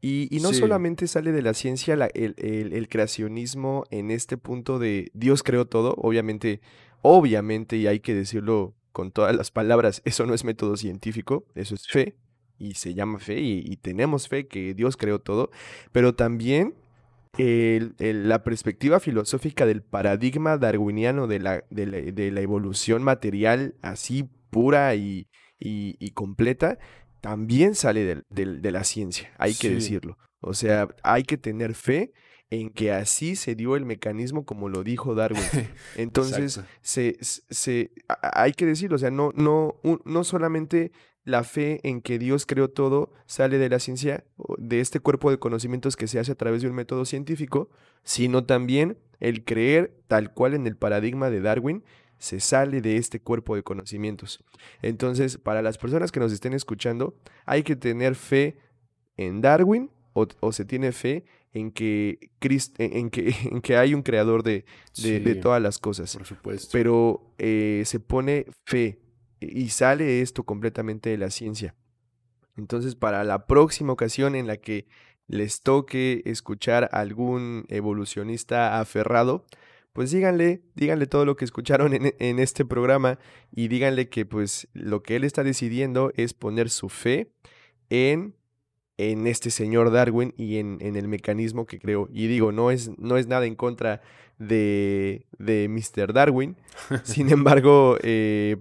Y, no solamente sale de la ciencia el, creacionismo en este punto de Dios creó todo, obviamente, obviamente, y hay que decirlo con todas las palabras, eso no es método científico, eso es fe, y se llama fe, y, tenemos fe que Dios creó todo, pero también la perspectiva filosófica del paradigma darwiniano de la, de la, evolución material así pura y, y completa, también sale de, la ciencia, hay que decirlo. O sea, hay que tener fe en que así se dio el mecanismo como lo dijo Darwin. Entonces, se, se, hay que decirlo, o sea, no, no, no solamente la fe en que Dios creó todo sale de la ciencia, de este cuerpo de conocimientos que se hace a través de un método científico, sino también el creer tal cual en el paradigma de Darwin se sale de este cuerpo de conocimientos. Entonces, para las personas que nos estén escuchando, hay que tener fe en Darwin o, se tiene fe en que, en, que, en que hay un creador de, de, todas las cosas. Por supuesto. Pero eh, se pone fe y sale esto completamente de la ciencia. Entonces, para la próxima ocasión en la que les toque escuchar a algún evolucionista aferrado, pues díganle, díganle todo lo que escucharon en, este programa y díganle que pues lo que él está decidiendo es poner su fe en, en este señor Darwin y en, en, el mecanismo que creó. Y digo, no es, no es nada en contra de, de Mr. Darwin, sin embargo, eh,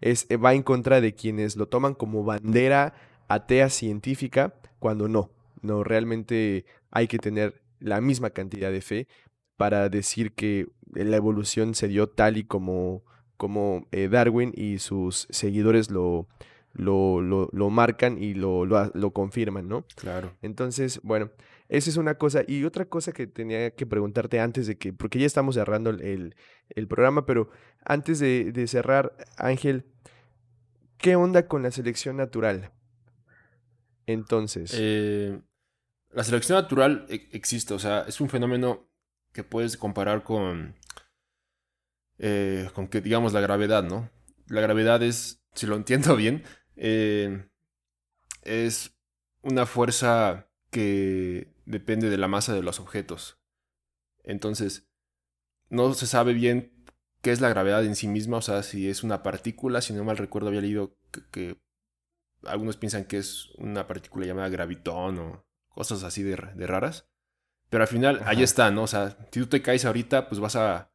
es, va en contra de quienes lo toman como bandera atea científica, cuando no, no, realmente hay que tener la misma cantidad de fe para decir que la evolución se dio tal y como, como eh, Darwin y sus seguidores lo, lo, lo, marcan y lo, lo, confirman, ¿no? Claro. Entonces, bueno, esa es una cosa. Y otra cosa que tenía que preguntarte antes de que, porque ya estamos cerrando el, programa, pero antes de, cerrar, Ángel, ¿qué onda con la selección natural? Entonces. Eh, la selección natural e, existe, o sea, es un fenómeno que puedes comparar con, eh, con que, digamos, la gravedad, ¿no? La gravedad es, si lo entiendo bien, eh, es una fuerza que depende de la masa de los objetos. Entonces, no se sabe bien qué es la gravedad en sí misma, o sea, si es una partícula, si no mal recuerdo había leído que, algunos piensan que es una partícula llamada gravitón o cosas así de raras. Pero al final, ahí está, ¿no? O sea, si tú te caes ahorita, pues vas a,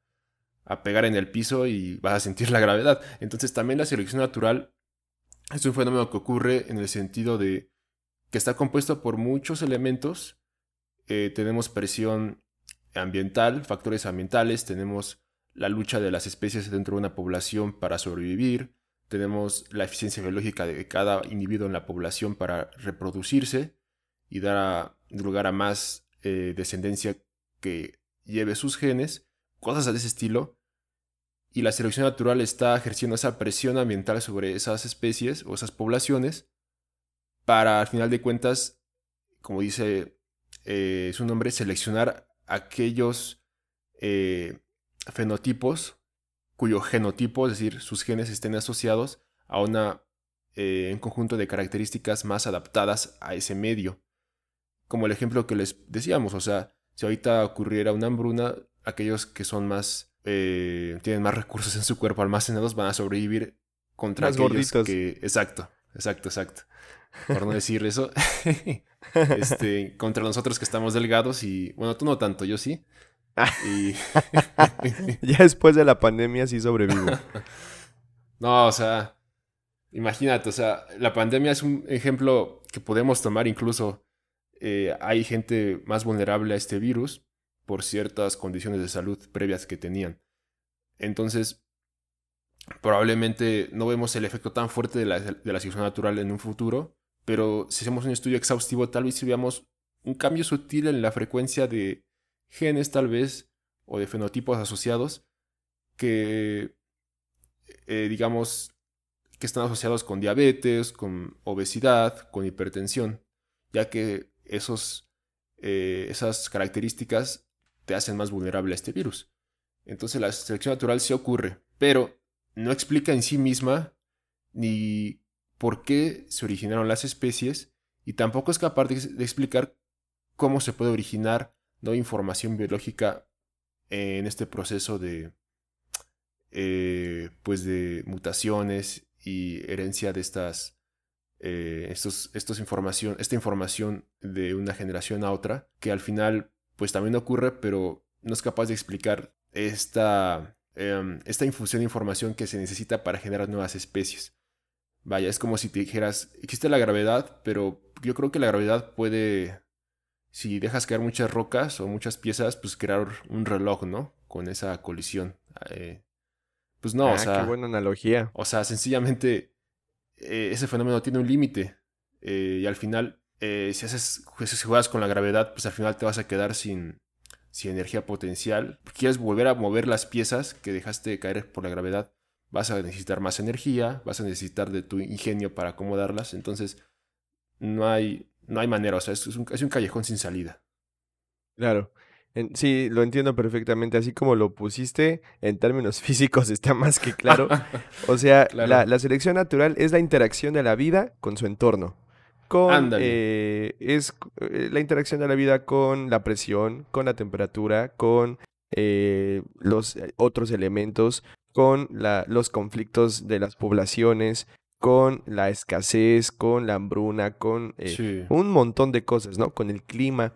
a pegar en el piso y vas a sentir la gravedad. Entonces también la selección natural es un fenómeno que ocurre en el sentido de que está compuesto por muchos elementos. Eh, tenemos presión ambiental, factores ambientales, tenemos la lucha de las especies dentro de una población para sobrevivir, tenemos la eficiencia biológica de cada individuo en la población para reproducirse y dar lugar a más eh, descendencia que lleve sus genes, cosas de ese estilo. Y la selección natural está ejerciendo esa presión ambiental sobre esas especies o esas poblaciones para, al final de cuentas, como dice eh, su nombre, seleccionar aquellos eh, fenotipos cuyo genotipo, es decir, sus genes estén asociados a una, un conjunto de características más adaptadas a ese medio como el ejemplo que les decíamos, o sea, si ahorita ocurriera una hambruna, aquellos que son más, eh, tienen más recursos en su cuerpo almacenados van a sobrevivir contra aquellos que... Exacto, exacto, exacto. Por no decir eso, este, contra nosotros que estamos delgados y, bueno, tú no tanto, yo sí. Y... ya después de la pandemia sí sobrevivo. no, o sea, imagínate, o sea, la pandemia es un ejemplo que podemos tomar incluso eh, hay gente más vulnerable a este virus por ciertas condiciones de salud previas que tenían. Entonces, probablemente no vemos el efecto tan fuerte de la, de la natural en un futuro, pero si hacemos un estudio exhaustivo, tal vez si veamos un cambio sutil en la frecuencia de genes, tal vez, o de fenotipos asociados, que, eh, digamos, que están asociados con diabetes, con obesidad, con hipertensión, ya que esos, eh, esas características te hacen más vulnerable a este virus. Entonces la selección natural sí ocurre, pero no explica en sí misma ni por qué se originaron las especies y tampoco es capaz de, explicar cómo se puede originar ¿no? información biológica en este proceso de, eh, pues de mutaciones y herencia de estas, eh, estos, estos información, esta información de una generación a otra, que al final pues también ocurre, pero no es capaz de explicar esta, em, esta infusión de información que se necesita para generar nuevas especies. Vaya, es como si te dijeras, existe la gravedad, pero yo creo que la gravedad puede, si dejas caer muchas rocas o muchas piezas, pues crear un reloj, ¿no? Con esa colisión. Eh, pues no, o Ah, sea... qué buena analogía. O sea, sencillamente eh, ese fenómeno tiene un límite. eh, y al final, si haces si juegas con la gravedad, pues al final te vas a quedar sin, sin energía potencial. Quieres volver a mover las piezas que dejaste caer por la gravedad. Vas a necesitar más energía, vas a necesitar de tu ingenio para acomodarlas. Entonces, no hay, no hay manera. O sea, es un, es un callejón sin salida. Claro. Sí, lo entiendo perfectamente. Así como lo pusiste, en términos físicos está más que claro. O sea, Claro. la, la selección natural es la interacción de la vida con su entorno. Con, Ándale. eh, es eh, la interacción de la vida con la presión, con la temperatura, con eh, los otros elementos, con la- los conflictos de las poblaciones, con la escasez, con la hambruna, con eh, Sí. un montón de cosas, ¿no? Con el clima.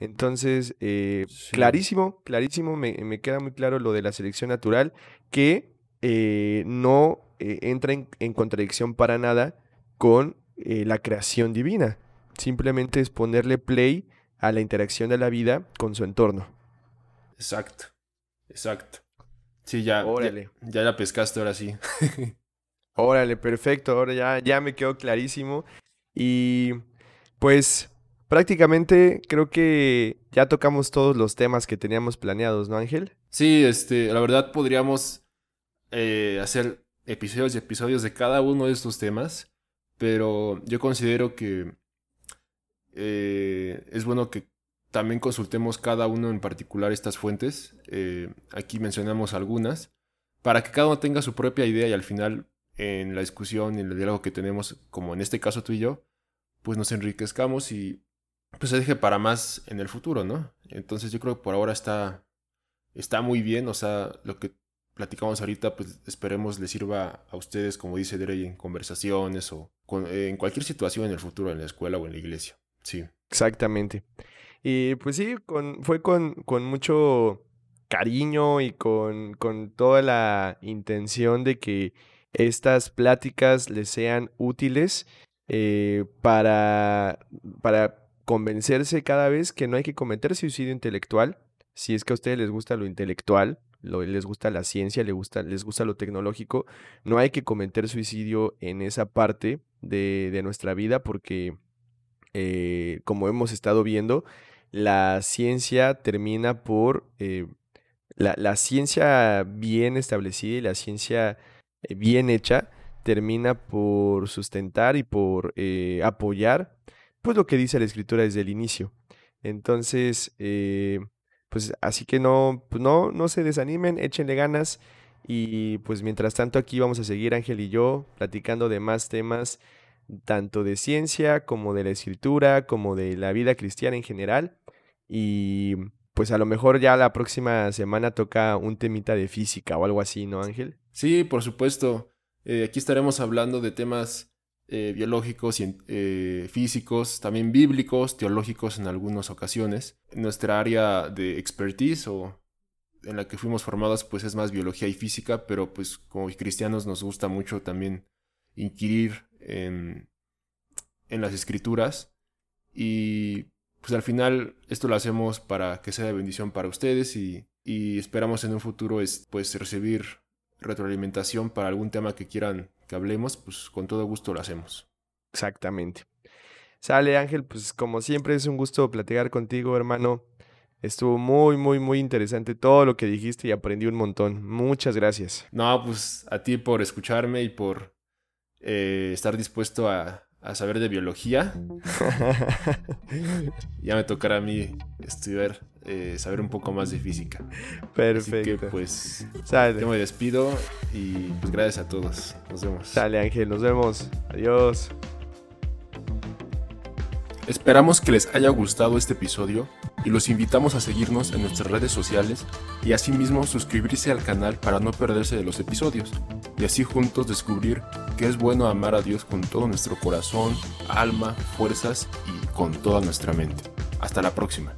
Entonces, eh, Sí. clarísimo, clarísimo, me, me queda muy claro lo de la selección natural, que eh, no eh, entra en, en contradicción para nada con la creación divina. Simplemente es ponerle play a la interacción de la vida con su entorno. Exacto. Exacto. Sí, ya, ya, Órale. ya la pescaste ahora sí. Órale, perfecto, ahora ya, ya me quedó clarísimo. Y pues prácticamente creo que ya tocamos todos los temas que teníamos planeados, ¿no, Ángel? Sí, este, la verdad podríamos eh, hacer episodios y episodios de cada uno de estos temas, pero yo considero que eh, es bueno que también consultemos cada uno en particular estas fuentes. Eh, aquí mencionamos algunas, para que cada uno tenga su propia idea y al final en la discusión y en el diálogo que tenemos, como en este caso tú y yo, pues nos enriquezcamos y pues se deje para más en el futuro, ¿no? Entonces yo creo que por ahora está está muy bien, o sea, lo que platicamos ahorita, pues esperemos les sirva a ustedes, como dice Drey, en conversaciones o en cualquier situación en el futuro, en la escuela o en la iglesia. Sí, Exactamente. Y pues sí, con, fue con, con mucho cariño y con, con toda la intención de que estas pláticas les sean útiles eh, para, para convencerse cada vez que no hay que cometer suicidio intelectual. Si es que a ustedes les gusta lo intelectual, les gusta la ciencia, les gusta, les gusta lo tecnológico, no hay que cometer suicidio en esa parte de, de nuestra vida porque eh, como hemos estado viendo, la ciencia termina por, eh, la, la ciencia bien establecida y la ciencia eh, bien hecha termina por sustentar y por eh, apoyar, pues lo que dice la escritura desde el inicio. Entonces, eh, pues así que no, pues no, no se desanimen, échenle ganas. Y pues mientras tanto aquí vamos a seguir Ángel y yo platicando de más temas tanto de ciencia como de la escritura, como de la vida cristiana en general. Y pues a lo mejor ya la próxima semana toca un temita de física o algo así, ¿no, Ángel? sí, por supuesto. Eh, aquí estaremos hablando de temas eh, biológicos, eh, físicos, también bíblicos, teológicos en algunas ocasiones. Nuestra área de expertise o en la que fuimos formados pues es más biología y física, pero pues como cristianos nos gusta mucho también inquirir en, en las escrituras y pues al final esto lo hacemos para que sea de bendición para ustedes y, y esperamos en un futuro es, pues recibir retroalimentación para algún tema que quieran que hablemos, pues con todo gusto lo hacemos. Exactamente. Sale Ángel, pues como siempre es un gusto platicar contigo, hermano. Estuvo muy, muy, muy interesante todo lo que dijiste y aprendí un montón. Muchas gracias. No, pues a ti por escucharme y por eh, estar dispuesto a, a saber de biología. Ya me tocará a mí estudiar eh, saber un poco más de física. Perfecto. Así que pues Sale. yo me despido y pues gracias a todos. Nos vemos. Sale Ángel, nos vemos. Adiós. Esperamos que les haya gustado este episodio y los invitamos a seguirnos en nuestras redes sociales y asimismo suscribirse al canal para no perderse de los episodios y así juntos descubrir que es bueno amar a Dios con todo nuestro corazón, alma, fuerzas y con toda nuestra mente. Hasta la próxima.